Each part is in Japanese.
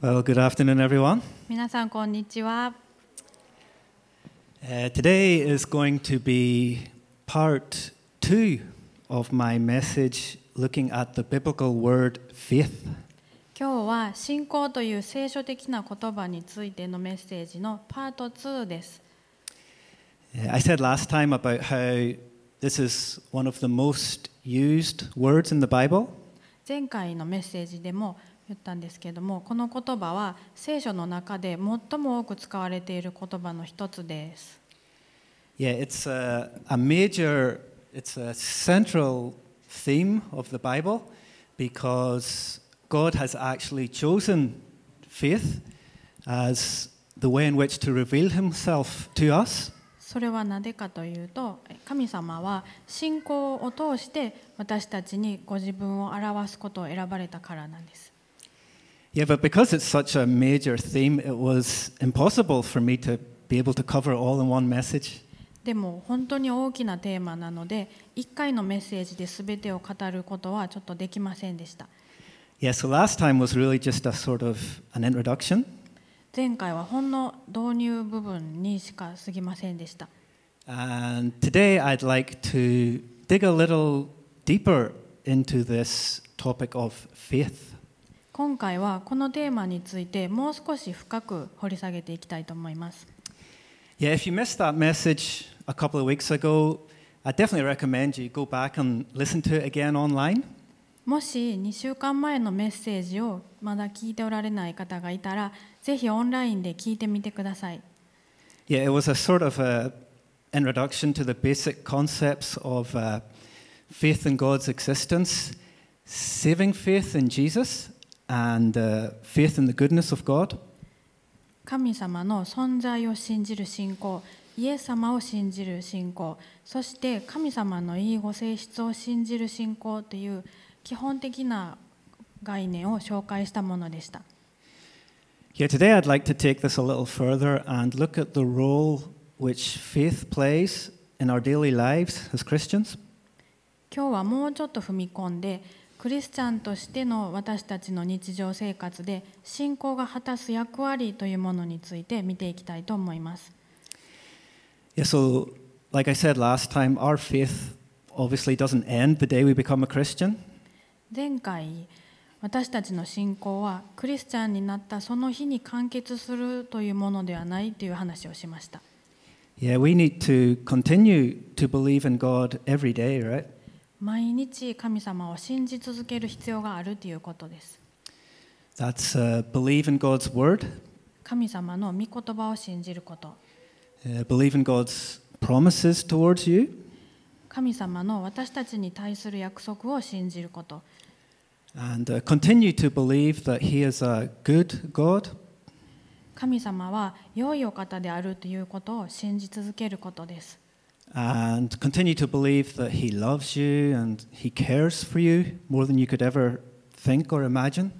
Well, good afternoon, everyone. 皆さんこんにちは Uh, today is going to be part two of my message looking at the biblical word faith. 今日は信仰という聖書的な言葉についてのメッセージのパート2です Uh, I said last time about how this is one of the most used words in the Bible. 前回のメッセージでも 言ったんですけどもこの言葉は聖書の中で最も多く使われている言葉の一つです Yeah, it's a, a major, it's a central theme of the Bible because God has actually chosen faith as the way in which to reveal himself to us. それはなぜかというと神様は信仰を通して私たちにご自分を表すことを選ばれたからなんです Yeah, but because it's such a major theme, it was impossible for me to be able to cover all in one message. でも本当に大きなテーマなので1回のメッセージで全てを語ることはちょっとできませんでした Yeah, so last time was really just a sort of an introduction. 前回はほんの導入部分にしか過ぎませんでした And today I'd like to dig a little deeper into this topic of faith. 今回はこのテーマについてもう少し深く掘り下げていきたいと思います Yeah, if you missed that message a couple of weeks ago, I definitely recommend you go back and listen to it again online. もし2週間前のメッセージをまだ聞いておられない方がいたらぜひオンラインで聞いてみてください Yeah, it was a sort of a introduction to the basic concepts of uh, faith in God's existence, saving faith in Jesus, and uh, faith in the goodness of God. 神様の存在を信じる信仰イエス様を信じる信仰そして神様のいいご性質を信じる信仰という基本的な概念を紹介したものでした Yeah, today I'd like to take this a little further and look at the role which faith plays in our daily lives as Christians. 今日はもうちょっと踏み込んでクリスチャンとしての私たちの日常生活で信仰が果たす役割というものについて見ていきたいと思います Yeah, so like I said last time, our faith obviously doesn't end the day we become a Christian. 前回私たちの信仰はクリスチャンになったその日に完結するというものではないという話をしました Yeah, we need to continue to believe in God every day, right? 毎日神様を信じ続ける必要があるということです That's uh, believe in God's word, 神様の御言葉を信じること uh, believe in God's promises towards you, 神様の私たちに対する約束を信じること and uh, continue to believe that He is a good God 神様は良いお方であるということを信じ続けることです and continue to believe that He loves you and He cares for you more than you could ever think or imagine.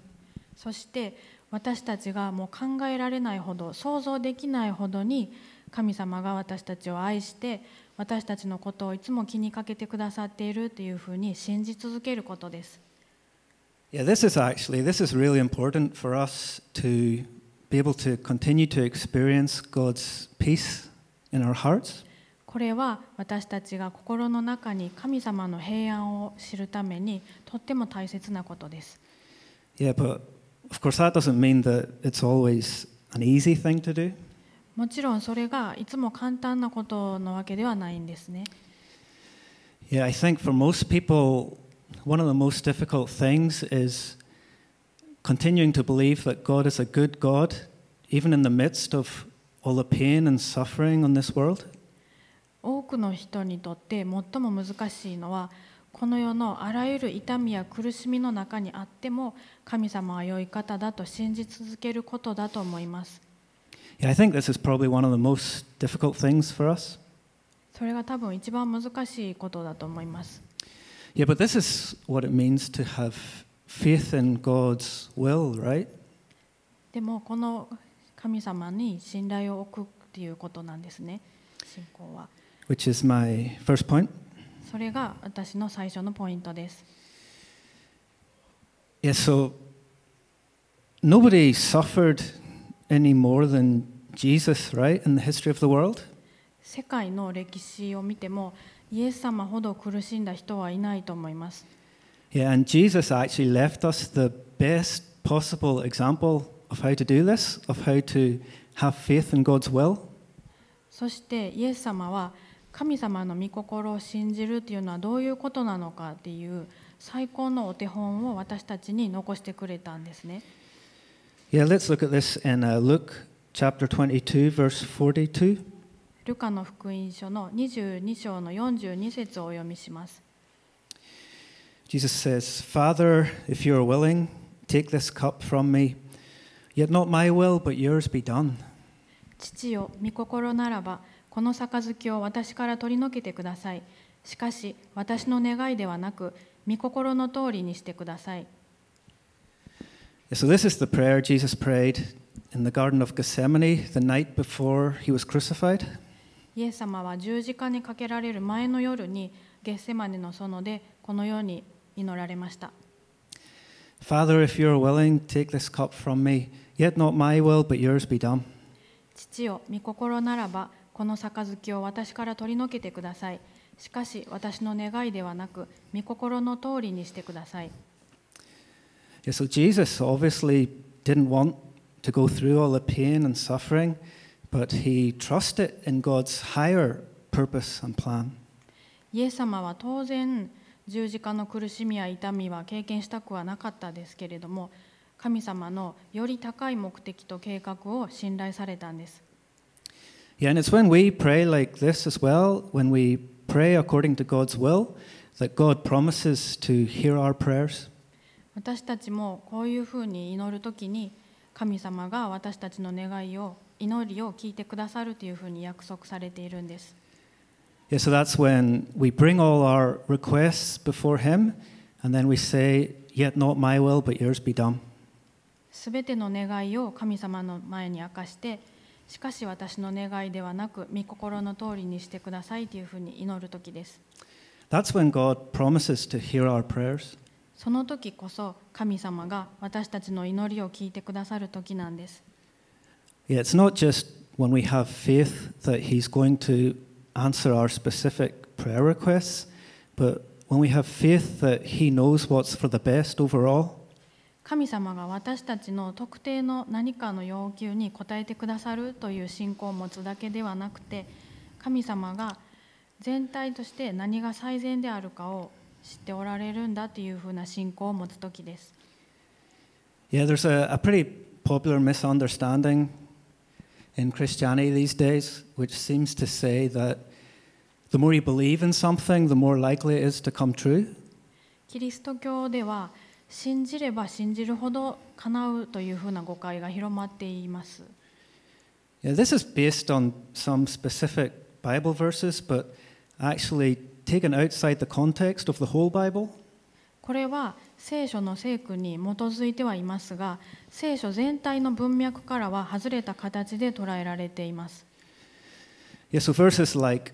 そして私たちがもう考えられないほど想像できないほどに神様が私たちを愛して私たちのことをいつも気にかけてくださっているというふうに信じ続けることです Yeah, this is actually this is really important for us to be able to continue to experience God's peace in our hearts. これは私たちが心の中に神様の平安を知るためにとっても大切なことです Yeah, but of course that doesn't mean that it's always an easy thing to do. もちろんそれがいつも簡単なことなわけではないんですね Yeah, I think for most people one of the most difficult things is continuing to believe that God is a good God even in the midst of all the pain and suffering on this world. 多くの人にとって最も難しいのはこの世のあらゆる痛みや苦しみの中にあっても神様は良い方だと信じ続けることだと思います。それが多分一番難しいことだと思います。Yeah, but this is what it means to have faith in God's will, でもこの神様に信頼を置くっていうことなんですね、信仰は。Which is my first point. それが私の最初のポイントです Yeah, so nobody suffered any more than Jesus, right, in the history of the world. 世界の歴史を見てもイエス様ほど苦しんだ人はいないと思います Yeah, and Jesus actually left us the best possible example of how to do this, of how to have faith in God's will. そしてイエス様は神様の御心を信じるというのはどういうことなのかっていう最高のお手本を私たちに残してくれたんですね Yeah, let's look at this in uh, Luke chapter 22, verse 42. ルカの福音書の22章の42節をお読みします Jesus says, Father, if you are willing, take this cup from me. Yet not my will, but yours be done. 父よ御心ならばこの杯を私から取り除けてくださいしかし私の願いではなく御心の通りにしてください So, this is the prayer Jesus prayed in the Garden of Gethsemane the night before he was crucified. イエス様は十字架にかけられる前の夜にゲッセマネの園でこのように祈られました Father, if you are willing, take this cup from me. Yet not my will, but yours be done. 父よ御心ならばこの杯を私から取り除けてくださいしかし私の願いではなく御心の通りにしてください Yeah, so, Jesus obviously didn't want to go through all the pain and suffering, but he trusted in God's higher purpose and plan. イエス様は当然十字架の苦しみや痛みは経験したくはなかったですけれども神様のより高い目的と計画を信頼されたんです Yeah, and it's when we pray like this as well, when we pray according to God's will, that God promises to hear our prayers. 私たちもこういうふうに祈るときに神様が私たちの願いを祈りを聞いてくださるというふうに約束されているんです Yeah, so that's when we bring all our requests before Him, and then we say, Yet not my will, but yours be done. すべての願いを神様の前に明かして しかし私の願いではなく御心の通りにしてくださいというふうに祈るときです That's when God promises to hear our prayers. その時こそ神様が私たちの祈りを聞いてくださる時なんです Yeah, it's not just when we have faith that He's going to answer our specific prayer requests, but when we have faith that He knows what's for the best overall. 神様が私たちの特定の何かの要求に応えてくださるという信仰を持つだけではなくて神様が全体として何が最善であるかを知っておられるんだというふうな信仰を持つ時です Yeah, there's a, a pretty popular misunderstanding in Christianity these days, which seems to say that the more you believe in something, the more likely it is to come true. キリスト教では信じれば信じるほど叶うというふうな誤解が広まっています Yeah, this is based on some specific Bible verses, but actually taken outside the context of the whole Bible. これは聖書の聖句に基づいてはいますが聖書全体の文脈からは外れた形で捉えられています Yeah, so verses like,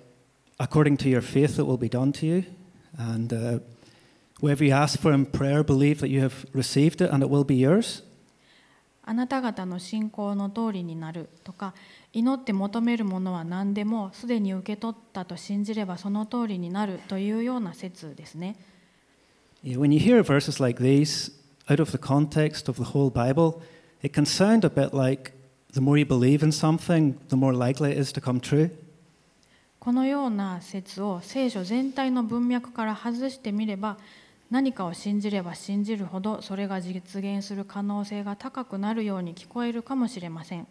according to your faith, it will be done to you. And uh, whatever you ask for in prayer, believe that you have received it and it will be yours. あなた方の信仰の通りになるとか祈って求めるものは何でもすでに受け取ったと信じればその通りになるというような説ですね when you hear verses like these out of the context of the whole Bible, it can sound a bit like the more you believe in something, the more likely it is to come true. このような説を聖書全体の文脈から外してみれば何かを信じれば信じるほどそれが実現する可能性が高くなるように聞こえるかもしれません。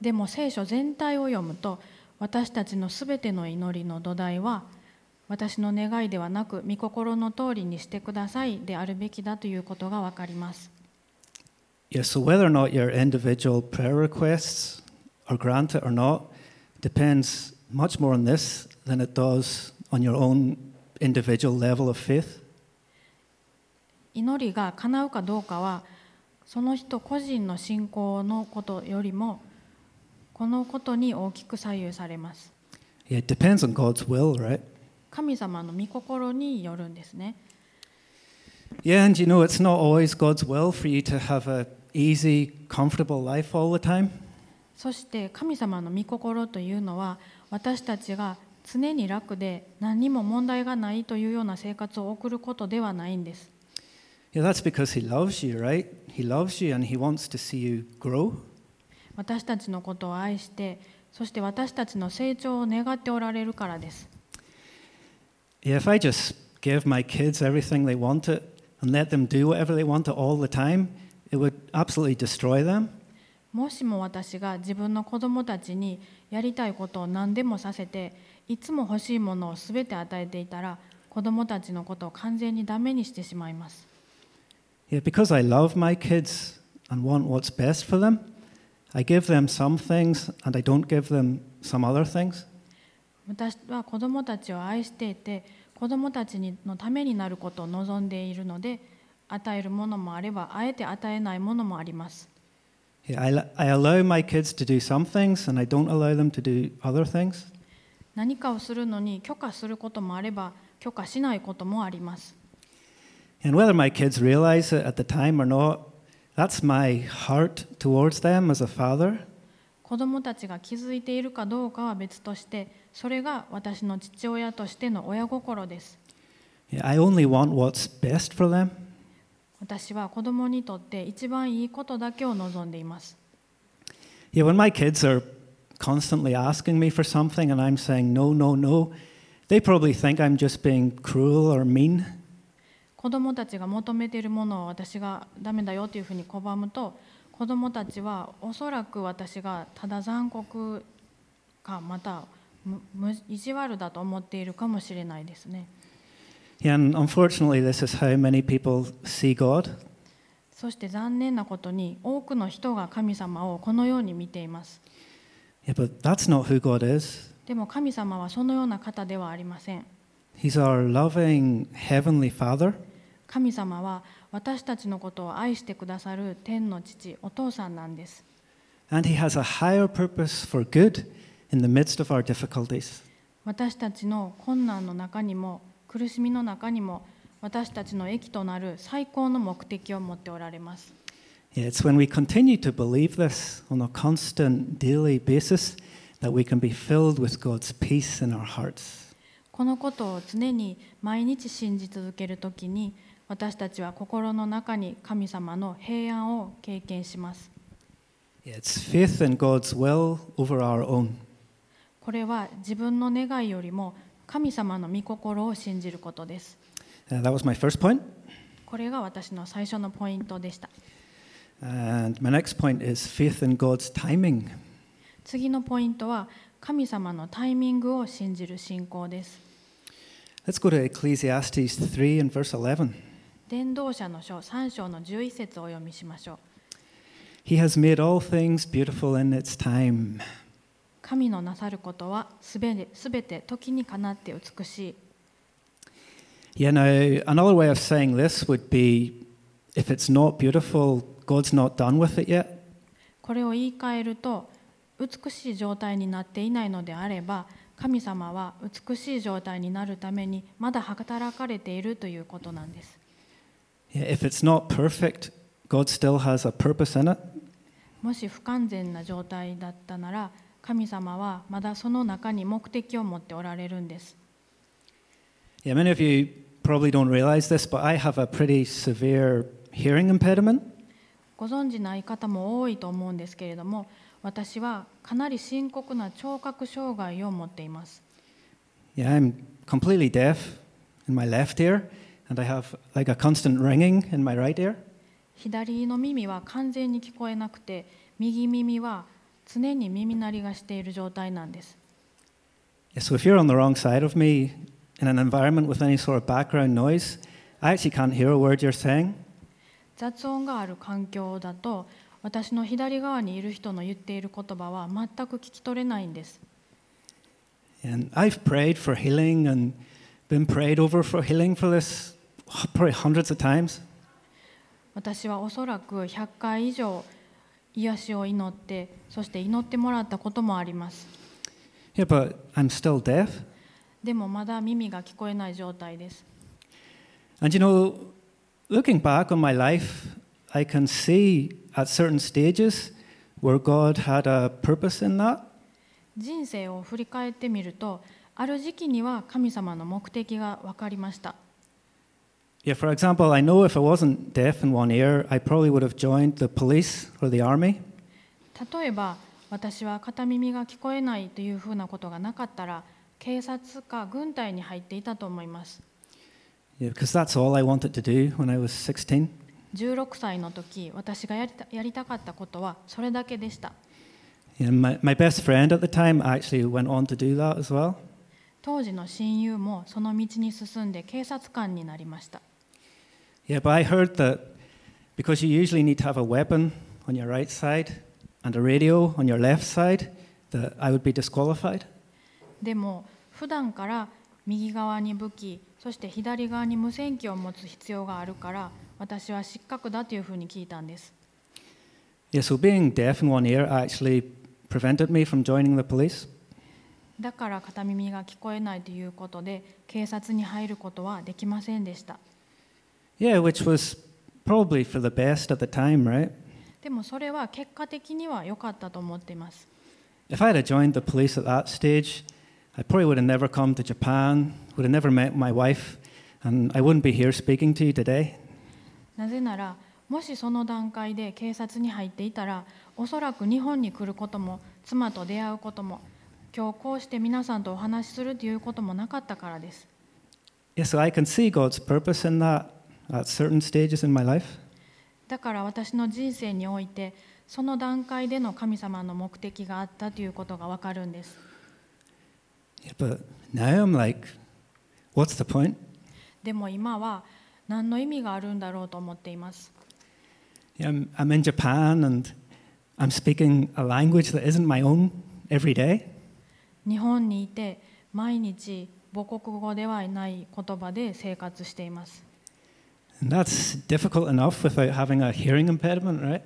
でも聖書全体を読むと私たちのすべての祈りの土台は「私の願いではなく御心の通りにしてくださいであるべきだということがわかります Yeah, so whether or not your individual prayer requests are granted or not depends much more on this than it does on your own individual level of faith. 祈りが叶うかどうかはその人個人の信仰のことよりもこのことに大きく左右されます Yeah, it depends on God's will, right? 神様の御心によるんですね Yeah, and you know, it's not always God's will for you to have a easy, comfortable life all the time. そして神様の御心というのは私たちが常に楽で何にも問題がないというような生活を送ることではないんです Yeah, that's because He loves you, right? He loves you and He wants to see you grow. 私たちのことを愛してそして私たちの成長を願っておられるからです Yeah, if I just give my kids everything they wanted and let them do whatever they wanted all the time, it would absolutely destroy them. もしも私が自分の子供たちにやりたいことを何でもさせていつも欲しいものを全て与えていたら子供たちのことを完全にダメにしてしまいます Yeah, because I love my kids and want what's best for them, I give them some things and I don't give them some other things. 私は子供たちを愛していて子供たちにのためになることを望んでいるので与えるものもあればあえて与えないものもあります I, I allow my kids to do some things and I don't allow them to do other things. 何かをするのに許可することもあれば許可しないこともあります And whether my kids realize it at the time or not, that's my heart towards them as a father. 子供たちが気づいているかどうかは別としてそれが私の父親としての親心です I only want what's best for them. 私は子供にとって一番いいことだけを望んでいます Yeah, when my kids are constantly asking me for something and I'm saying no, no, no, they probably think I'm just being cruel or mean. 子供たちが求めているものを私がダメだよというふうに拒むと子供たはおそらく私がただ残酷かまた意地悪だと思っているかもしれないですね。そし unfortunately this is how います。Yeah, but that's not who God is. でも神様はそのような方ではありません。He's our loving heavenly father. 神様は私たちのことを愛してくださる天の父お父さんなんです And He has a higher purpose for good in the midst of our difficulties. 私たちの困難の中にも苦しみの中にも私たちの益となる最高の目的を持っておられます it's when we continue to believe this on a constant daily basis that we can be filled with God's peace in our hearts. このことを常に毎日信じ続けるときに私たちは心の中に神様の平安を経験します。これは自分の願いよりも神様の御心を信じることです。これが私の最初のポイントでした。次のポイントは神様のタイミングを信じる信仰です。Let's go to Ecclesiastes 3 and verse 11. 伝道者の書3章の11節をお読みしましょう He has made all things beautiful in its time. 神のなさることはすべてすべて時にかなって美しい Yeah, now, another way of saying this would be if it's not beautiful, God's not done with it yet. これを言い換えると美しい状態になっていないのであれば神様は美しい状態になるためにまだ働かれているということなんです if it's not perfect, God still has a purpose in it. もし不完全な状態だったなら神様はまだその中に目的を持っておられるんです Yeah, many of you probably don't realize this, but I have a pretty severe hearing impediment. ご存じない方も多いと思うんですけれども私はかなり深刻な聴覚障害を持っています Yeah, I'm completely deaf in my left ear, and I have like a constant ringing in my right ear. 左の耳は完全に聞こえなくて右耳は常に耳鳴りがしている状態なんです so if you're on the wrong side of me in an environment with any sort of background noise, I actually can't hear a word you're saying. 雑音がある環境だと私の左側にいる人の言っている言葉は全く聞き取れないんです And I've prayed for healing and been prayed over for healing for this probably hundreds of times. 私はおそらく100回以上癒しを祈ってそして祈ってもらったこともあります Yeah, but I'm still deaf. でもまだ耳が聞こえない状態です And you know, looking back on my life, I can see at certain stages where God had a purpose in that. 人生を振り返ってみるとある時期には神様の目的が分かりました Yeah, for example, I know if I wasn't deaf in one ear, I probably would have joined the police or the army. 例えば私は片耳が聞こえないというふうなことがなかったら警察か軍隊に入っていたと思います。16歳の時私がやり,たやりたかったことはそれだけでした。当時の親友もその道に進んで警察官になりました。Yeah, but I heard that because you usually need to have a weapon on your right side and a radio on your left side, that I would be disqualified. でも普段から右側に武器そして左側に無線機を持つ必要があるから私は失格だというふうに聞いたんです Yeah, so being deaf in one ear actually prevented me from joining the police. だから片耳が聞こえないということで警察に入ることはできませんでした Yeah, which was probably for the best at the time, right? でもそれは結果的には良かったと思っています If I had joined the police at that stage, I probably would have never come to Japan, would have never met my wife, and I wouldn't be here speaking to you today. なぜならもしその段階で警察に入っていたらおそらく日本に来ることも妻と出会うことも今日こうして皆さんとお話しするということもなかったからです Yeah, so I can see God's purpose in that at certain stages in my life. だから私の人生においてその段階での神様の目的があったということがわかるんです Yeah, but now I'm like, what's the point? でも今は何の意味があるんだろうと思っています Yeah, I'm, I'm in Japan and I'm speaking a language that isn't my own every day. 日本にいて毎日母国語ではない言葉で生活しています And that's difficult enough without having a hearing impediment, right?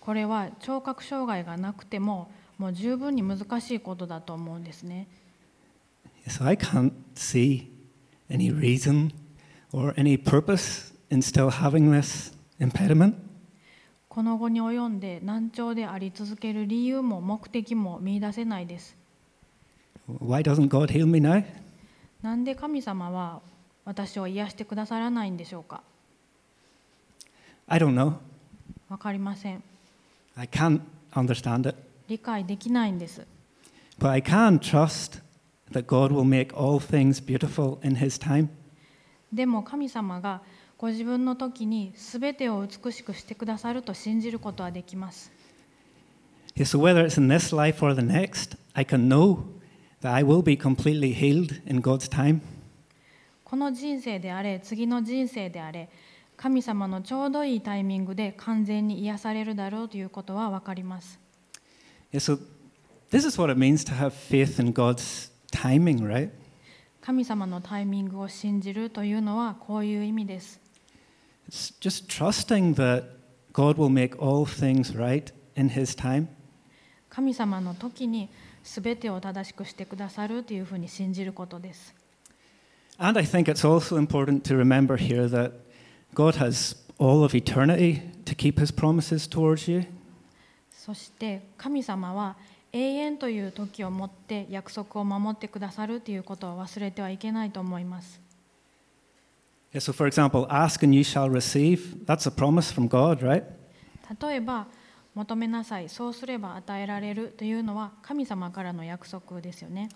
これは聴覚障害がなくてももう十分に難しいことだと思うんですね So I can't see any reason or any purpose in still having this impediment. この後に及んで難聴であり続ける理由も目的も見出せないです Why doesn't God heal me now? なんで神様は私を癒してくださらないんでしょうか I don't know. わかりません I can't understand it. 理解できないんです But I can trust that God will make all things beautiful in His time. でも神様がご自分の時に全てを美しくしてくださると信じることはできます Yeah, so whether it's in this life or the next, I can know that I will be completely healed in God's time. この人生であれ次の人生であれ神様のちょうどいいタイミングで完全に癒されるだろうということは分かります。神様のタイミングを信じるというのはこういう意味です。神様の時にすべてを正しくしてくださるというふうに信じることです。God has all of eternity to keep His promises towards you. そして神様は永遠という時をもって約束を守ってくださるということを忘れてはいけないと思います Yeah, so, for example, ask and you shall receive. That's a promise from God, right? 例えば求めなさいそうすれば与えられるというのは神様からの約束ですよね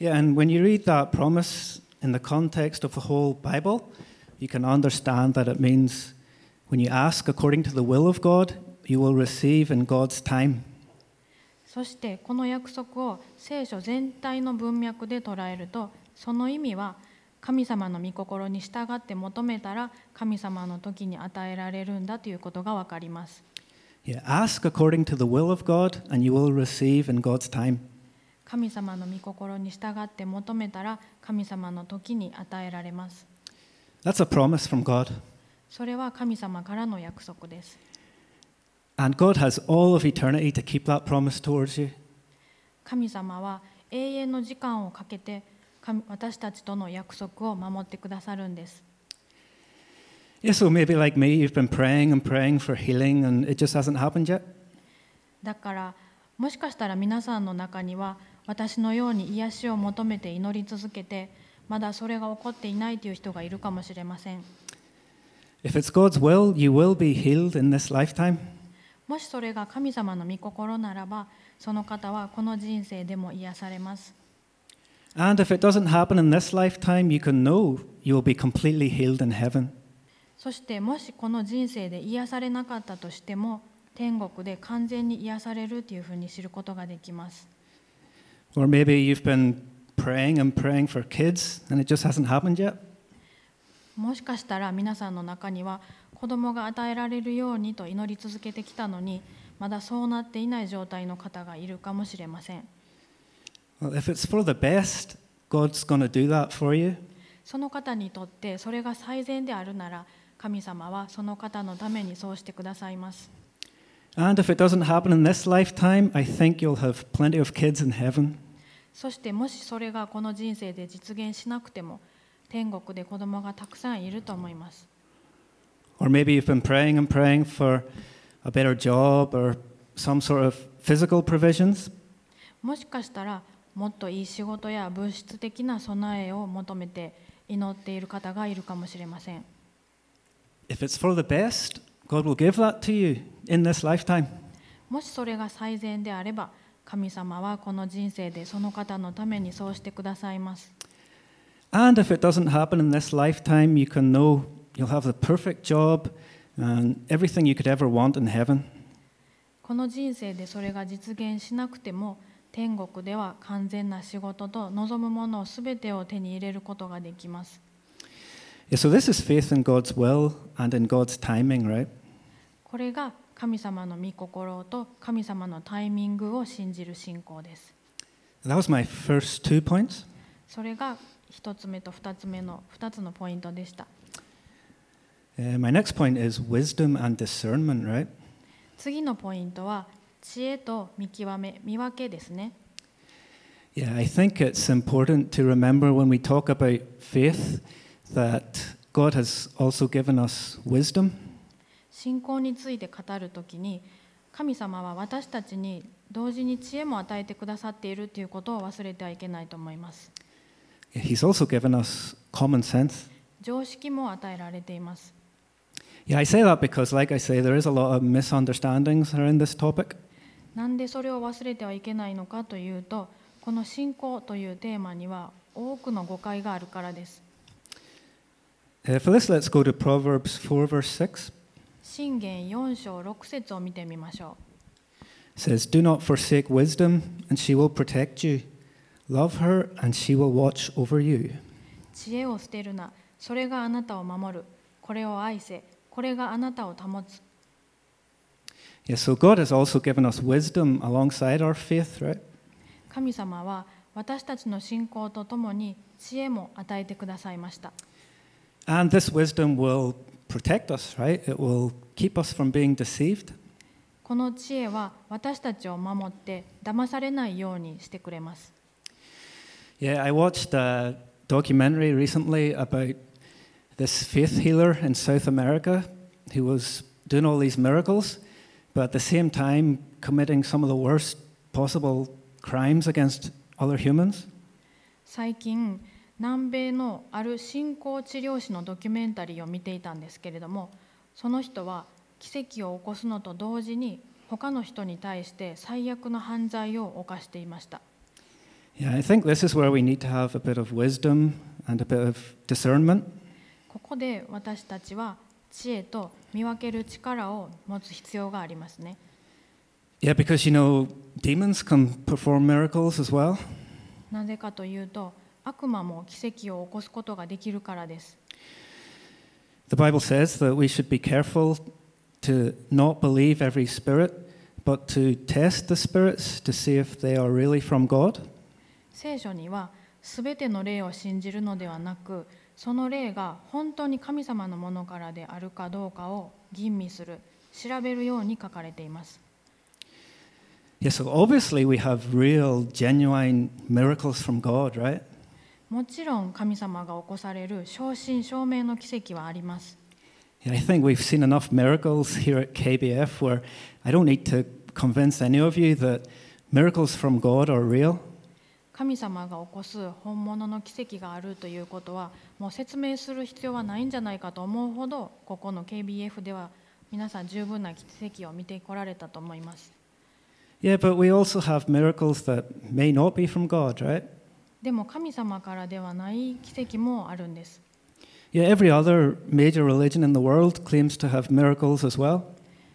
Yeah, and when you read that promise in the context of the whole Bible, you can understand that it means when you ask according to the will of God, you will receive in God's time. そしてこの約束を聖書全体の文脈で捉えるとその意味は神様の御心に従って求めたら神様の時に与えられるんだということがわかります。神様の御心に従って求めたら神様の時に与えられます。That's a promise from God. それは神様からの約束です And God has all of eternity to keep that promise towards you. 神様は永遠の時間をかけて神私たちとの約束を守ってくださるんです Yeah, so maybe like me, you've been praying and praying for healing and it just hasn't happened yet. だからもしかしたら皆さんの中には私のように癒しを求めて祈り続けてまだそれが起こっていないという人がいるかもしれません If it's God's will, you will be healed in this lifetime. もしそれが神様の御心ならばその方はこの人生でも癒されます And if it doesn't happen in this lifetime, you can know you will be completely healed in heaven. そしてもしこの人生で癒されなかったとしても天国で完全に癒されるというふうに知ることができます Or maybe you've been praying and praying for kids and it just hasn't happened yet. もしかしたら皆さんの中には子供が与えられるようにと祈り続けてきたのにまだそうなっていない状態の方がいるかもしれません Well, if it's for the best, God's going to do that for you. その方にとってそれが最善であるなら神様はその方のためにそうしてくださいます And if it doesn't happen in this lifetime, I think you'll have plenty of kids in heaven. そしてもしそれがこの人生で実現しなくても天国で子供がたくさんいると思います Or maybe you've been praying and praying for a better job or some sort of physical provisions. もしかしたらもっといい仕事や物質的な備えを求めて祈っている方がいるかもしれません If it's for the best, God will give that to you in this lifetime. もしそれが最善であれば神様はこの人生でその方のためにそうしてくださいます And if it doesn't happen in this lifetime, you can know you'll have the perfect job and everything you could ever want in heaven. この人生でそれが実現しなくても天国では完全な仕事と望むものを全てを手に入れることができます so this is faith in God's will and in God's timing, right? これが神様の御心と神様のタイミングを信じる信仰です That was my first two points. それが一つ目と二つ目の二つのポイントでした Uh, my next point is wisdom and discernment, right? 次のポイントは知恵と見極め見分けですね Yeah, I think it's important to remember when we talk about faith that God has also given us wisdom. 信仰について語るときに神様は私たちに同時に知恵も与えてくださっているということを忘れてはいけないと思います He's also given us common sense. 常識も与えられています Yeah, I say that because, like I say, there is a lot of misunderstandings around this topic. なんでそれを忘れてはいけないのかというとこの信仰というテーマには多くの誤解があるからです Uh, for this, let's go to Proverbs 4, verse 6. 信玄4章6節を見てみましょ It says, Do not forsake wisdom, and she will protect you. Love her, and she will watch over you. う知恵を捨てるなそれがあなたを守るこれを愛せこれがあなたを保つ Yeah, so God has also given us wisdom alongside our faith, right? 神様は私たちの信仰とともに知恵も与えてくださいました And this wisdom will protect us, right? It will keep us from being deceived. この知恵は私たちを守って騙されないようにしてくれます Yeah, I watched a documentary recently about this faith healer in South America who was doing all these miracles, but at the same time committing some of the worst possible crimes against other humans. 最近 南米のある信仰治療師のドキュメンタリーを見ていたんですけれどもその人は奇跡を起こすのと同時に他の人に対して最悪の犯罪を犯していました。ここで私たちは知恵と見分ける力を持つ必要がありますね。なぜかというと、悪魔も奇跡を起こすことができるからです The Bible says that we should be careful to not believe every spirit, but to test the spirits to see if they are really from God. 聖書には全ての霊を信じるのではなくその霊が本当に神様のものからであるかどうかを吟味する調べるように書かれています Yeah, so obviously we have real, genuine miracles from God, right? もちろん神様が起こされる正真正銘の奇跡はあります I think we've seen enough miracles here at KBF where I don't need to convince any of you that miracles from God are real. 神様が起こす本物の奇跡があるということはもう説明する必要はないんじゃないかと思うほどここの KBF では皆さん十分な奇跡を見てこられたと思います Yeah, but we also have miracles that may not be from God, right? でも神様からではない奇跡もあるんです Yeah, every other major religion in the world claims to have miracles as well.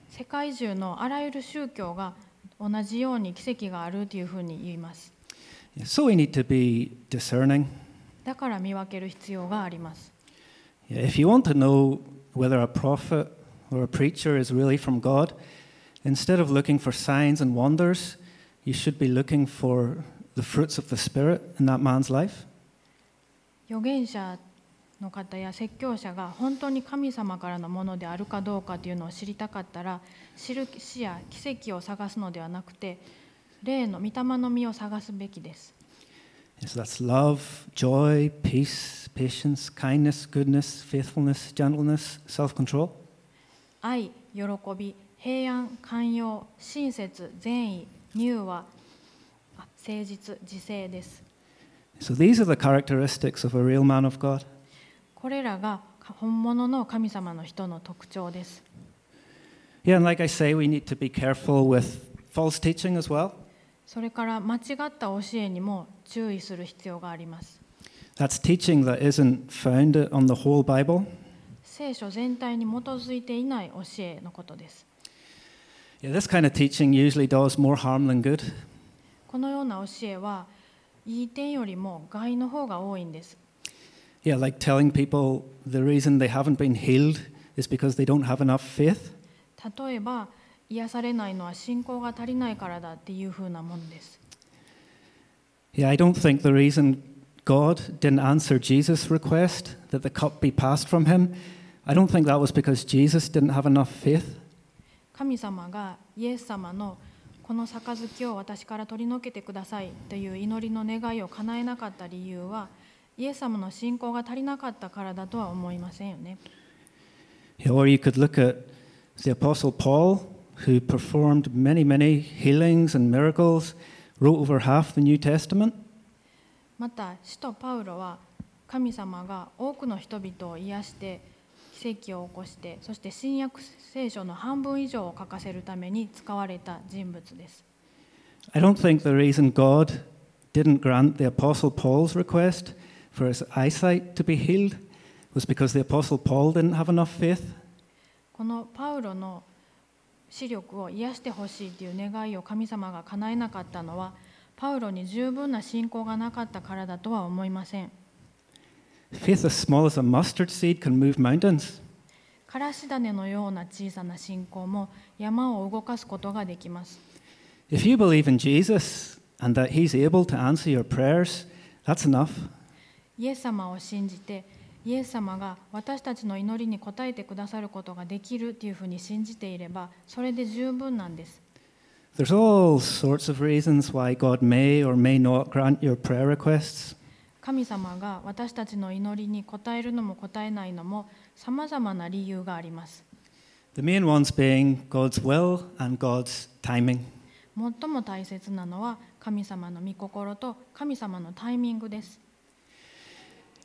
世界中のあらゆる宗教が同じように奇跡があるというふうに言います so we need to be discerning. だから見分ける必要があります Yeah, if you want to know whether a prophet or a preacher is really from God, instead of looking for signs and wonders, you should be looking for 預言者の方や説教者が本当に神様からのものであるかどうかというのを知りたかったら、知る死や奇跡を探すのではなくて、霊の御霊の実を探すべきです。So、that's love, joy, peace, patience, kindness, goodness, faithfulness, gentleness, self control. 愛、喜び、平安、寛容、親切、善意、乳和、誠実、自制です。So these are the characteristics of a real man of God. これらが本物の神様の人の特徴です。Yeah, and like I say, we need to be careful with false teaching as well. それから間違った教えにも注意する必要があります。That's teaching that isn't founded on the whole Bible. 聖書全体に基づいていない教えのことです。Yeah, this kind of teaching usually does more harm than good. このような教えはいい点よりも害の方が多いんです。Yeah, like telling people the reason they haven't been healed is because they don't have enough faith. 例えば癒されないのは信仰が足りないからだっていうふうなものです。Yeah, I don't think the reason God didn't answer Jesus' request that the cup be passed from him, I don't think that was because Jesus didn't have enough faith. 神様がイエス様のこの杯を私から取り除けてくださいという祈りの願いを叶えなかった理由はイエス様の信仰が足りなかったからだとは思いませんよね。Or you could look at the Apostle Paul, who performed many, many healings and miracles, wrote over half the New Testament. また使徒パウロは神様が多くの人々を癒して奇跡を起こしてそして新約聖書の半分以上を書かせるために使われた人物です。I don't think the reason God didn't grant the Apostle Paul's request for his eyesight to be healed was because the Apostle Paul didn't have enough faith. このパウロの視力を癒してほしいという願いを神様が叶えなかったのはパウロに十分な信仰がなかったからだとは思いません。Faith as small as a mustard seed can move mountains. からし種のような小さな信仰も山を動かすことができます。 If you believe in Jesus and that he's able to answer your prayers, that's enough. イエス様を信じてイエス様が私たちの祈りに応えてくださることができるというふうに信じていればそれで十分なんです。 There's all sorts of reasons why God may or may not grant your prayer requests. 神様が私たちの祈りに応えるのも応えないのもさまざまな理由があります。The main ones being God's will and God's timing. 最も大切なのは神様の御心と神様のタイミングです。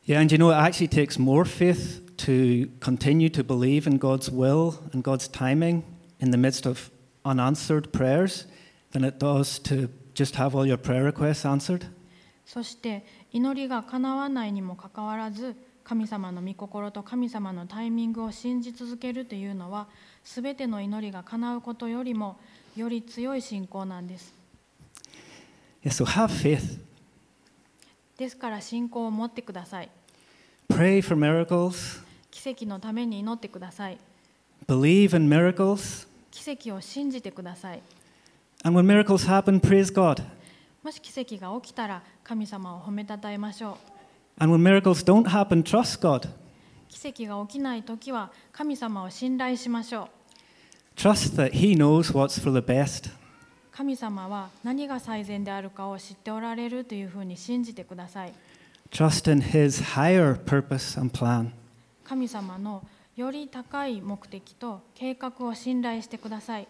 Yeah, and you know, it actually takes more faith to continue to believe in God's will and God's timing in the midst of unanswered prayers than it does to just have all your prayer requests answered. そして祈りが叶わないにもかかわらず神様の御心と神様のタイミングを信じ続けるというのは全ての祈りが叶うことよりもより強い信仰なんです。So have faith. ですから信仰を持ってください。Pray for miracles. 奇跡のために祈ってください。Believe in miracles. 奇跡を信じてください。And when miracles happen, praise God. もし奇跡が起きたら神様を褒めたたえましょう。And when miracles don't happen, trust God. 奇跡が起きないときは神様を信頼しましょう。Trust that He knows what's for the best. 神様は何が最善であるかを知っておられるというふうに信じてください Trust in His higher purpose and plan. 神様のより高い目的と計画を信頼してください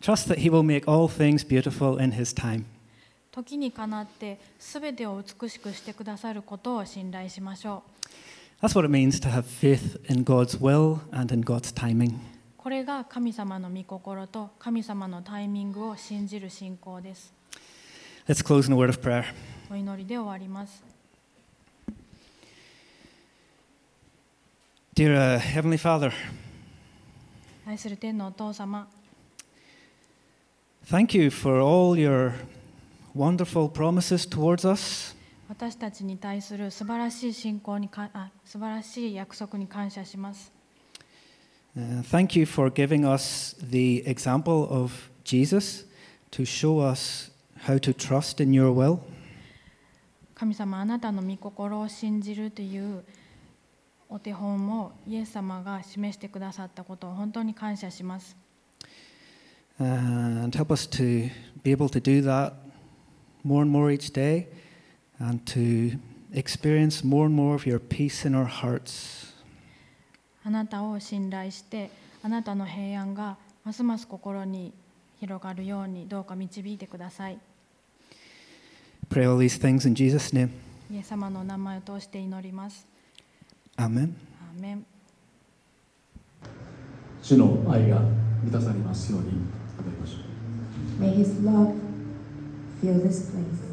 Trust that He will make all things beautiful in His time. 時にかなって全てを美しくしてくださることを信頼しましょ That's what it means to have faith in God's will and in God's timing. うこれが神様の御心と神様のタイミングを信じる信仰です Let's close in a word of prayer. お祈りで終わります Dear uh, Heavenly Father, 愛する天のお父様 thank you for all your wonderful promises towards us. 私たちに対する素晴らしい信仰にかあ素晴らしい約束に感謝します Uh, thank you for giving us the example of Jesus to show us how to trust in your will. 神様あなたの御心を信じるというお手本をイエス様が示してくださったことを本当に感謝します And help us to be able to do that more and more each day and to experience more and more of your peace in our hearts. あなたを信頼してあなたの平安がますます心に広がるようにどうか導いてください Pray all these things in Jesus' name. イエス様のお名前を通して祈ります Amen. アーメン主の愛が満たされますように祈りましょう May His love fill this place.「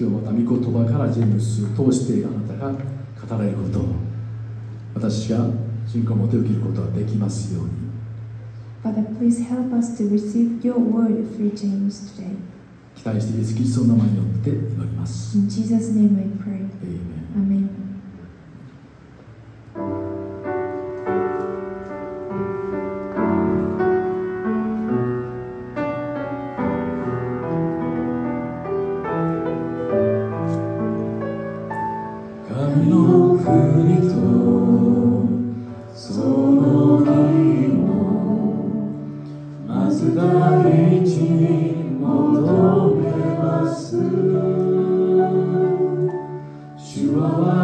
今日また御言葉からジェスを通してあなたが語られることを私が信仰を持て受けることができますように Father, please help us to receive your word through James today. 期待してイエス・キリストの名前によって祈ります。In Jesus' name I pray. Amen. Amen. Baba.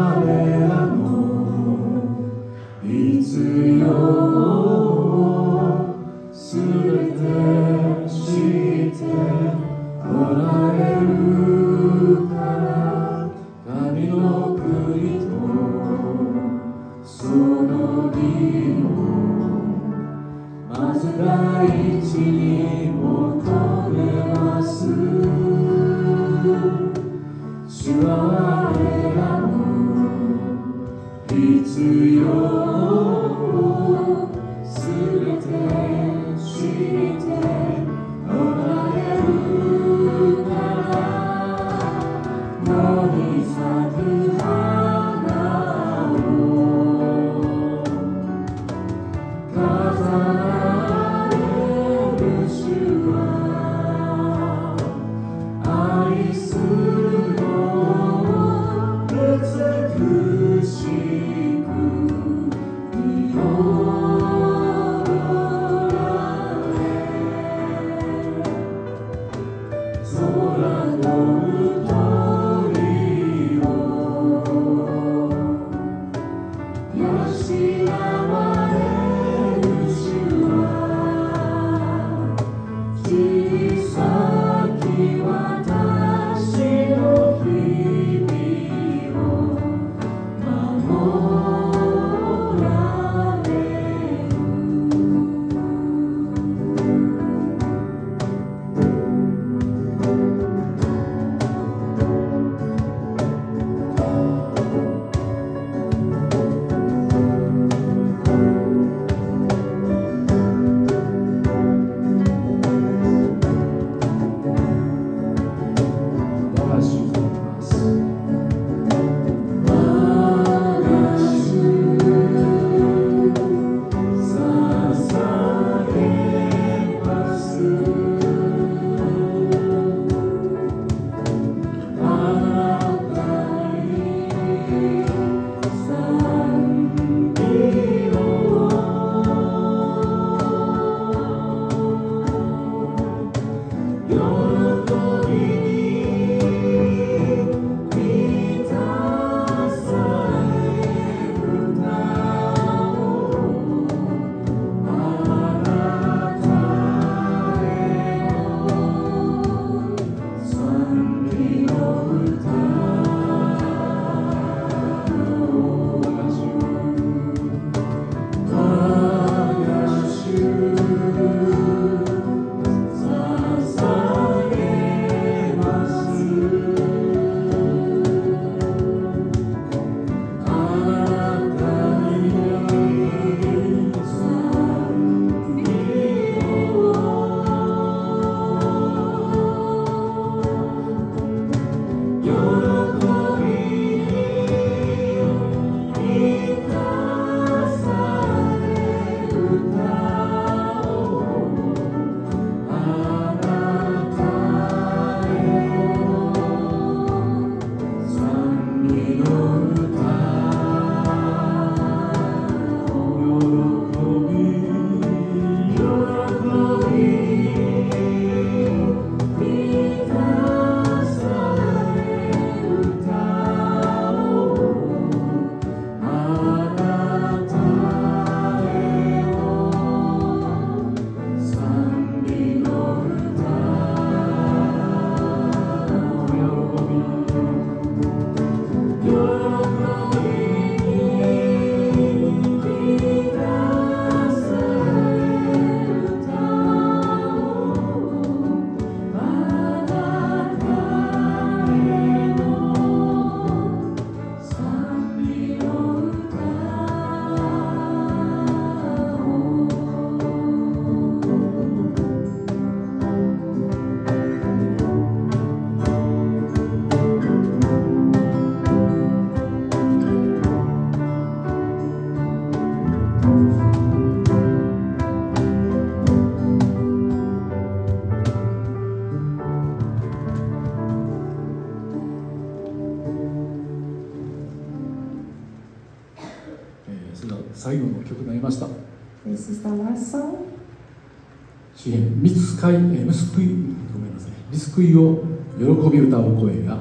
救いを喜び歌う声が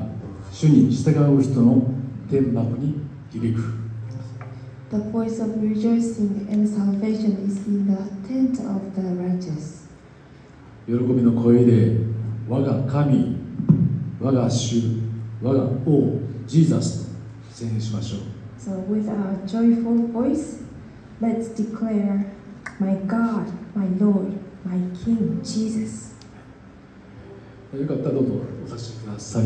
主に従う人の天幕に響く The voice of rejoicing and salvation is in the tent of the righteous. 喜びの声で我が神我が主我が王ジーザスと宣言しましょう So, with our joyful voice, let's declare, My God, my Lord, my King, Jesus. よかったらどうぞお立ちください。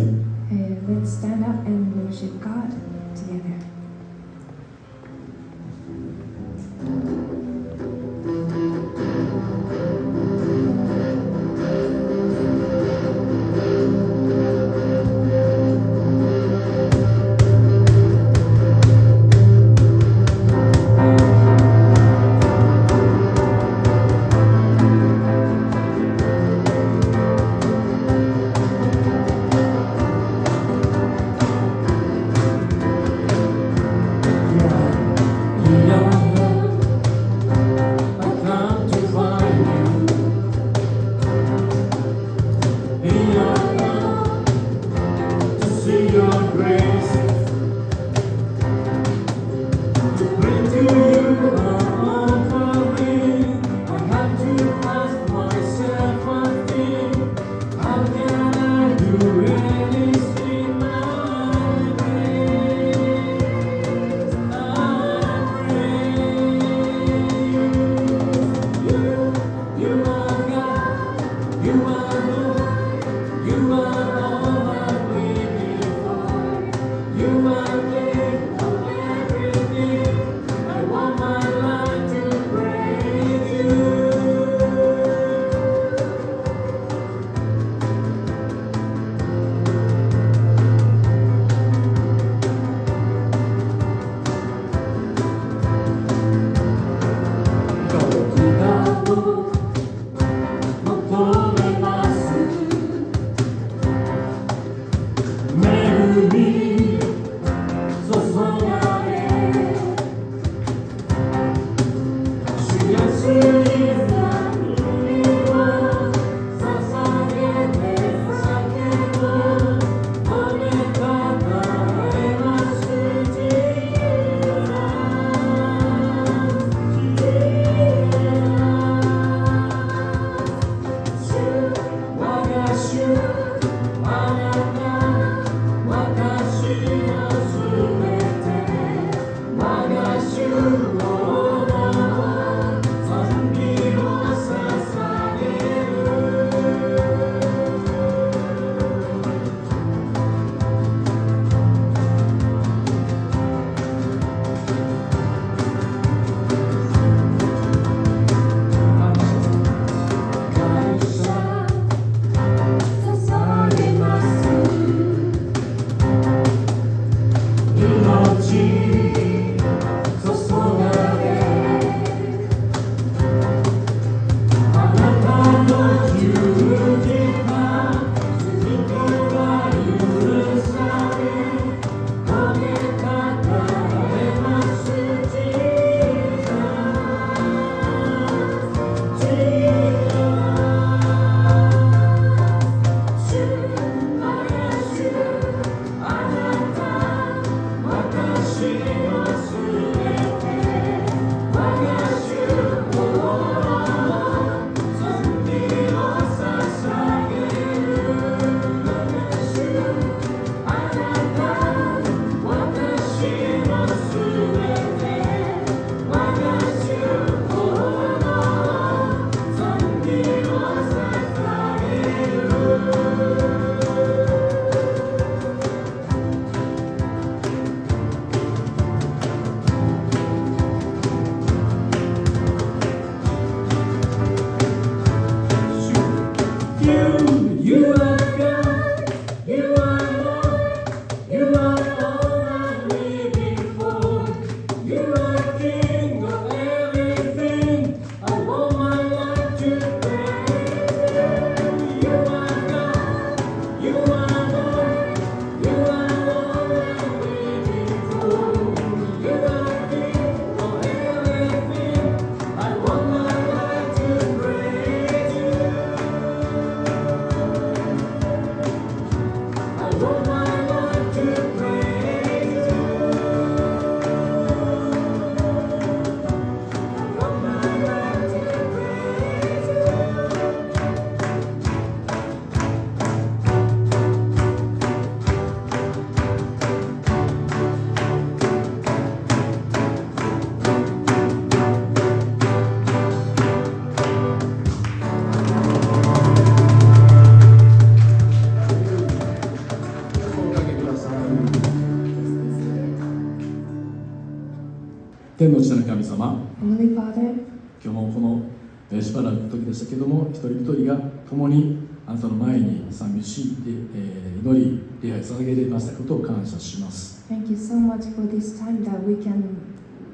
したけども一人一人が共にあなたの前に賛美し、でえー祈り礼拝捧げれましたことを感謝します thank you so much for this time that we can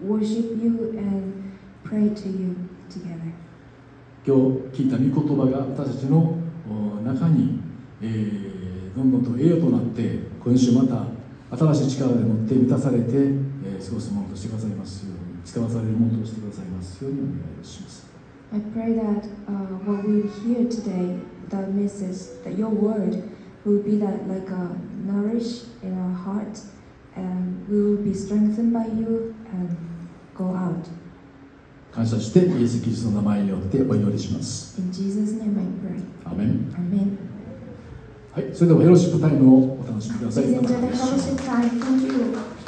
worship you and pray to you together. 今日聞いた御言葉が私たちのお中に、えーどんどんと栄養となって今週また新しい力でもって満たされて、えー過ごすものとしてくださいますように使わされるものとしてくださいますようにお願いします I pray that uh, what we hear today, that message, that your word will be that like a nourish in our heart, and we will be strengthened by you and go out. 感謝してイエス・キリストの名前によってお祈りします In Jesus' name I pray. アーメン Amen. はいそれではフェローシップタイムをお楽しみください Please enjoy the fellowship time. Thank you.